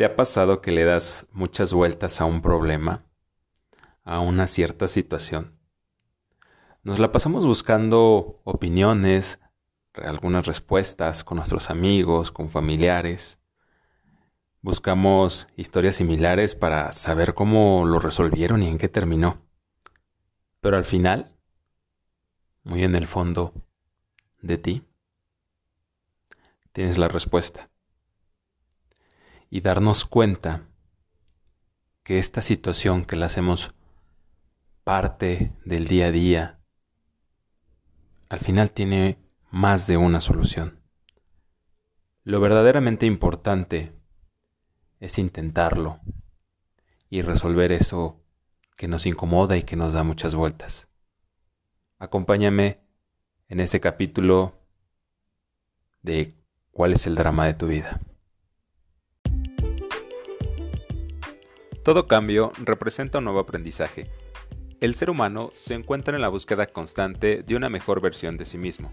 ¿Te ha pasado que le das muchas vueltas a un problema, a una cierta situación? Nos la pasamos buscando opiniones, algunas respuestas con nuestros amigos, con familiares. Buscamos historias similares para saber cómo lo resolvieron y en qué terminó. Pero al final, muy en el fondo de ti, tienes la respuesta y darnos cuenta que esta situación que la hacemos parte del día a día, al final tiene más de una solución. Lo verdaderamente importante es intentarlo y resolver eso que nos incomoda y que nos da muchas vueltas. Acompáñame en este capítulo de cuál es el drama de tu vida. Todo cambio representa un nuevo aprendizaje. El ser humano se encuentra en la búsqueda constante de una mejor versión de sí mismo.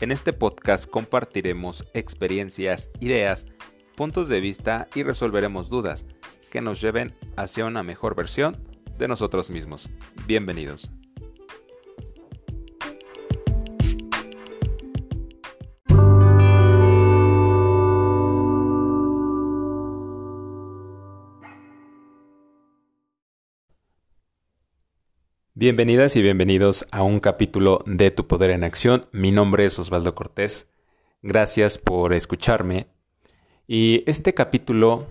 En este podcast compartiremos experiencias, ideas, puntos de vista y resolveremos dudas que nos lleven hacia una mejor versión de nosotros mismos. Bienvenidos. Bienvenidas y bienvenidos a un capítulo de Tu Poder en Acción. Mi nombre es Osvaldo Cortés. Gracias por escucharme. Y este capítulo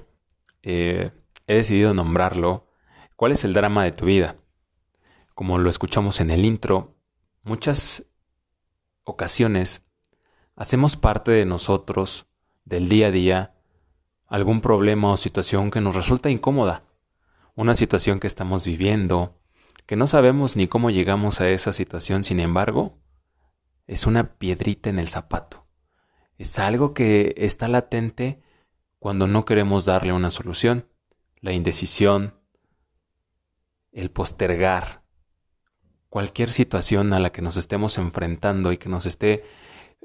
eh, he decidido nombrarlo ¿Cuál es el drama de tu vida? Como lo escuchamos en el intro, muchas ocasiones hacemos parte de nosotros, del día a día, algún problema o situación que nos resulta incómoda, una situación que estamos viviendo, que no sabemos ni cómo llegamos a esa situación, sin embargo, es una piedrita en el zapato. Es algo que está latente cuando no queremos darle una solución. La indecisión, el postergar cualquier situación a la que nos estemos enfrentando y que nos esté,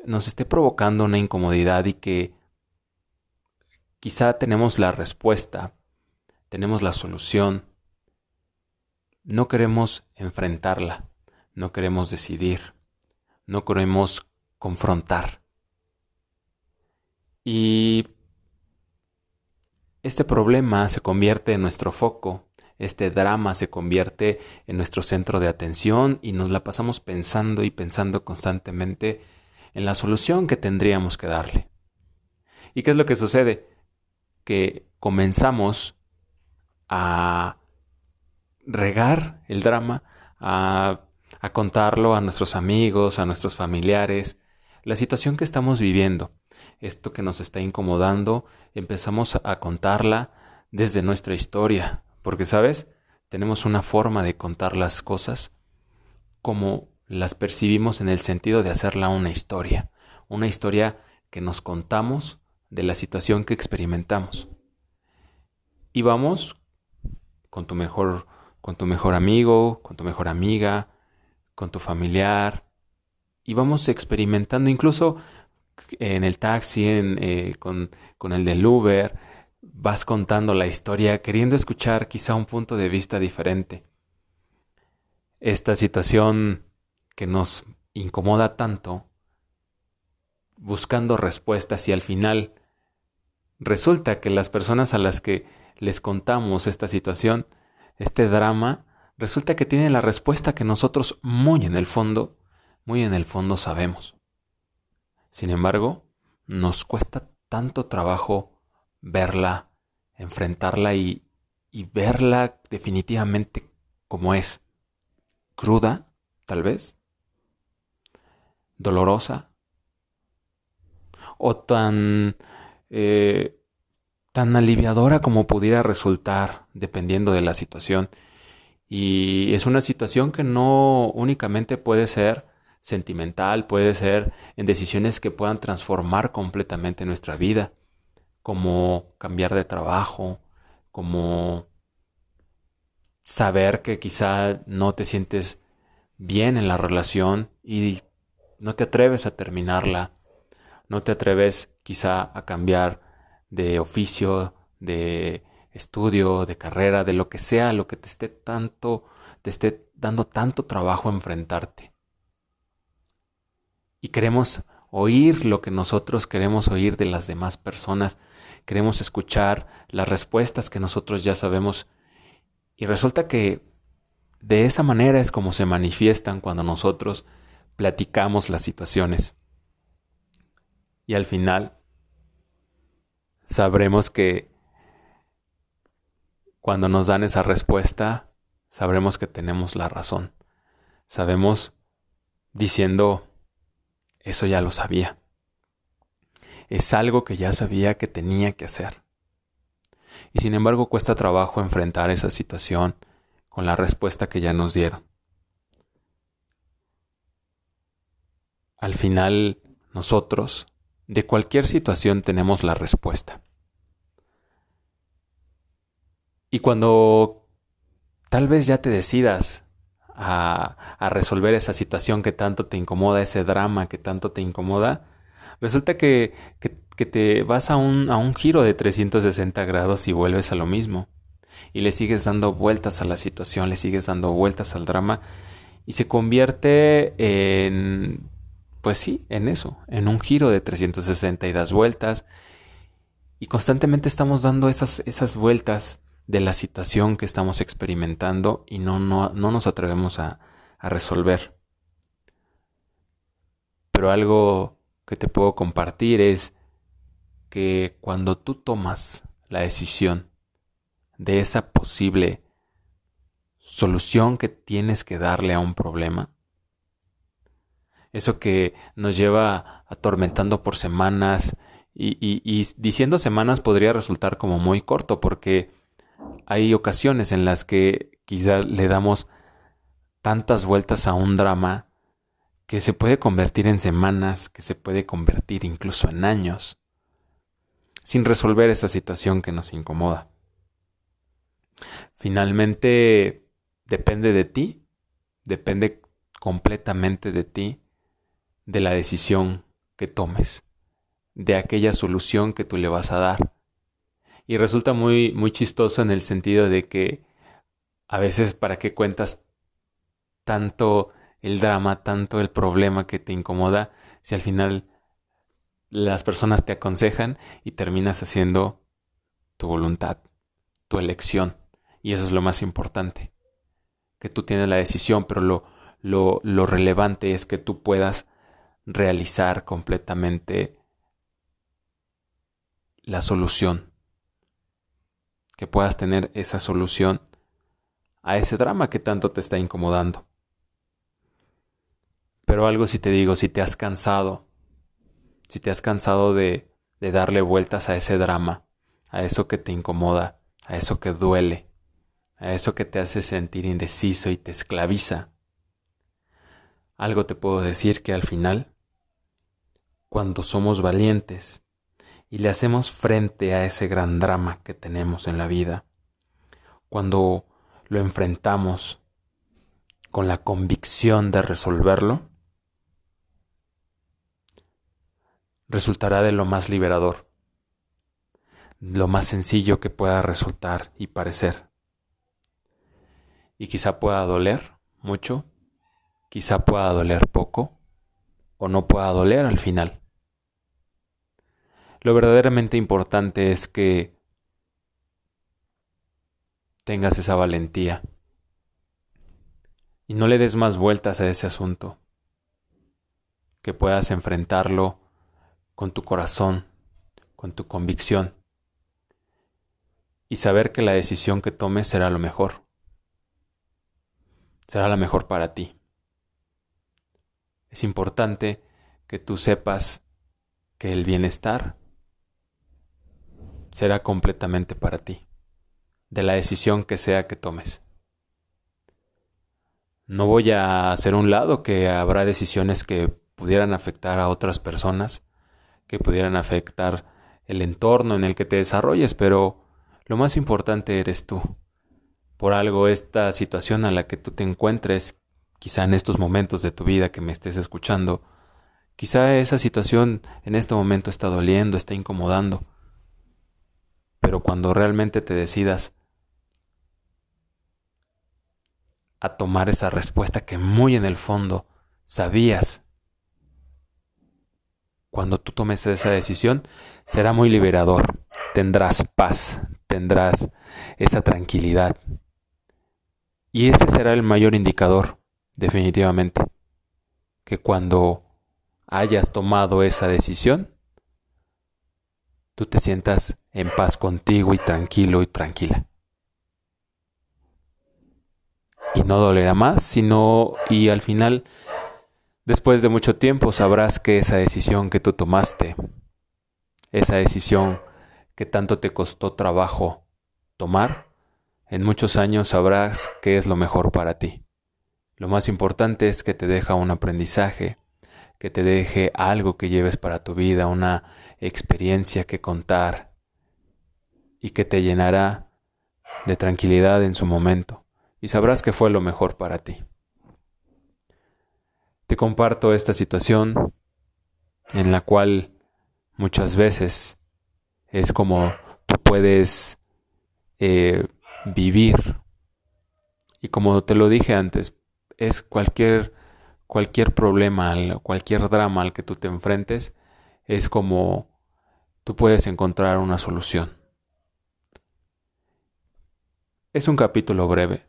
nos esté provocando una incomodidad y que quizá tenemos la respuesta, tenemos la solución, no queremos enfrentarla, no queremos decidir, no queremos confrontar. Y este problema se convierte en nuestro foco, este drama se convierte en nuestro centro de atención y nos la pasamos pensando y pensando constantemente en la solución que tendríamos que darle. ¿Y qué es lo que sucede? Que comenzamos a regar el drama, a, a contarlo a nuestros amigos, a nuestros familiares, la situación que estamos viviendo, esto que nos está incomodando, empezamos a contarla desde nuestra historia, porque, ¿sabes? Tenemos una forma de contar las cosas como las percibimos en el sentido de hacerla una historia, una historia que nos contamos de la situación que experimentamos. Y vamos con tu mejor con tu mejor amigo, con tu mejor amiga, con tu familiar, y vamos experimentando incluso en el taxi, eh, con, con el del Uber, vas contando la historia queriendo escuchar quizá un punto de vista diferente. Esta situación que nos incomoda tanto, buscando respuestas y al final resulta que las personas a las que les contamos esta situación este drama, resulta que tiene la respuesta que nosotros muy en el fondo, muy en el fondo sabemos. Sin embargo, nos cuesta tanto trabajo verla, enfrentarla y, y verla definitivamente como es. Cruda, tal vez. Dolorosa. O tan eh, tan aliviadora como pudiera resultar dependiendo de la situación. Y es una situación que no únicamente puede ser sentimental, puede ser en decisiones que puedan transformar completamente nuestra vida, como cambiar de trabajo, como saber que quizá no te sientes bien en la relación y no te atreves a terminarla, no te atreves quizá a cambiar de oficio, de estudio, de carrera, de lo que sea, lo que te esté tanto, te esté dando tanto trabajo enfrentarte. Y queremos oír lo que nosotros queremos oír de las demás personas, queremos escuchar las respuestas que nosotros ya sabemos. Y resulta que de esa manera es como se manifiestan cuando nosotros platicamos las situaciones. Y al final sabremos que cuando nos dan esa respuesta, sabremos que tenemos la razón. Sabemos diciendo, eso ya lo sabía. Es algo que ya sabía que tenía que hacer. Y sin embargo cuesta trabajo enfrentar esa situación con la respuesta que ya nos dieron. Al final, nosotros, de cualquier situación, tenemos la respuesta. Y cuando tal vez ya te decidas a, resolver esa situación que tanto te incomoda, ese drama que tanto te incomoda, resulta que, te vas a un, a un giro de 360 grados y vuelves a lo mismo. Y le sigues dando vueltas a la situación, le sigues dando vueltas al drama y se convierte en, pues sí, en eso, en un giro de 360 y das vueltas. Y constantemente estamos dando esas, esas vueltas de la situación que estamos experimentando y no, no, no nos atrevemos a, a resolver. Pero algo que te puedo compartir es que cuando tú tomas la decisión de esa posible solución que tienes que darle a un problema, eso que nos lleva atormentando por semanas y, y, diciendo semanas podría resultar como muy corto porque hay ocasiones en las que quizá le damos tantas vueltas a un drama que se puede convertir en semanas, que se puede convertir incluso en años, sin resolver esa situación que nos incomoda. Finalmente, depende de ti, depende completamente de ti, de la decisión que tomes, de aquella solución que tú le vas a dar. Y resulta muy, muy chistoso en el sentido de que a veces para qué cuentas tanto el drama, tanto el problema que te incomoda, si al final las personas te aconsejan y terminas haciendo tu voluntad, tu elección. Y eso es lo más importante, que tú tienes la decisión, pero lo, lo, lo relevante es que tú puedas realizar completamente la solución que puedas tener esa solución a ese drama que tanto te está incomodando. Pero algo si te digo, si te has cansado, si te has cansado de, de darle vueltas a ese drama, a eso que te incomoda, a eso que duele, a eso que te hace sentir indeciso y te esclaviza, algo te puedo decir que al final, cuando somos valientes y le hacemos frente a ese gran drama que tenemos en la vida, cuando lo enfrentamos con la convicción de resolverlo, resultará de lo más liberador, lo más sencillo que pueda resultar y parecer. Y quizá pueda doler mucho, quizá pueda doler poco, o no pueda doler al final. Lo verdaderamente importante es que tengas esa valentía y no le des más vueltas a ese asunto, que puedas enfrentarlo con tu corazón, con tu convicción y saber que la decisión que tomes será lo mejor, será la mejor para ti. Es importante que tú sepas que el bienestar será completamente para ti, de la decisión que sea que tomes. No voy a hacer un lado que habrá decisiones que pudieran afectar a otras personas, que pudieran afectar el entorno en el que te desarrolles, pero lo más importante eres tú. Por algo esta situación a la que tú te encuentres, quizá en estos momentos de tu vida que me estés escuchando, quizá esa situación en este momento está doliendo, está incomodando, pero cuando realmente te decidas a tomar esa respuesta que muy en el fondo sabías, cuando tú tomes esa decisión, será muy liberador. Tendrás paz, tendrás esa tranquilidad. Y ese será el mayor indicador, definitivamente, que cuando hayas tomado esa decisión, tú te sientas en paz contigo y tranquilo y tranquila. Y no dolerá más, sino y al final, después de mucho tiempo, sabrás que esa decisión que tú tomaste, esa decisión que tanto te costó trabajo tomar, en muchos años sabrás que es lo mejor para ti. Lo más importante es que te deja un aprendizaje, que te deje algo que lleves para tu vida, una experiencia que contar y que te llenará de tranquilidad en su momento y sabrás que fue lo mejor para ti. Te comparto esta situación en la cual muchas veces es como tú puedes eh, vivir y como te lo dije antes es cualquier cualquier problema cualquier drama al que tú te enfrentes es como tú puedes encontrar una solución es un capítulo breve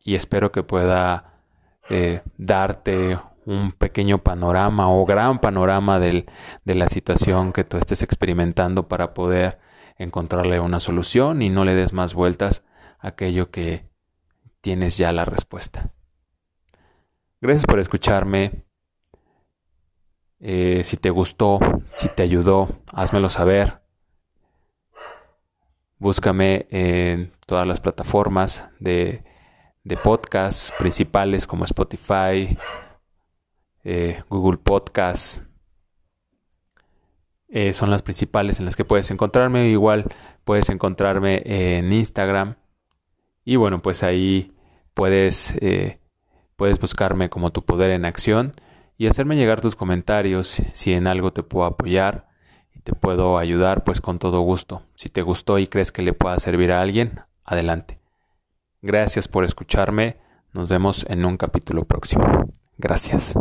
y espero que pueda eh, darte un pequeño panorama o gran panorama de la situación que tú estés experimentando para poder encontrarle una solución y no le des más vueltas a aquello que tienes ya la respuesta. Gracias por escucharme. Eh, si te gustó, si te ayudó, házmelo saber. Búscame en todas las plataformas de, de podcast principales como Spotify, eh, Google Podcasts. Eh, son las principales en las que puedes encontrarme. Igual puedes encontrarme en Instagram. Y bueno, pues ahí puedes, puedes buscarme como tu poder en acción y hacerme llegar tus comentarios si en algo te puedo apoyar te puedo ayudar, pues con todo gusto. Si te gustó y crees que le pueda servir a alguien, adelante. Gracias por escucharme. Nos vemos en un capítulo próximo. Gracias.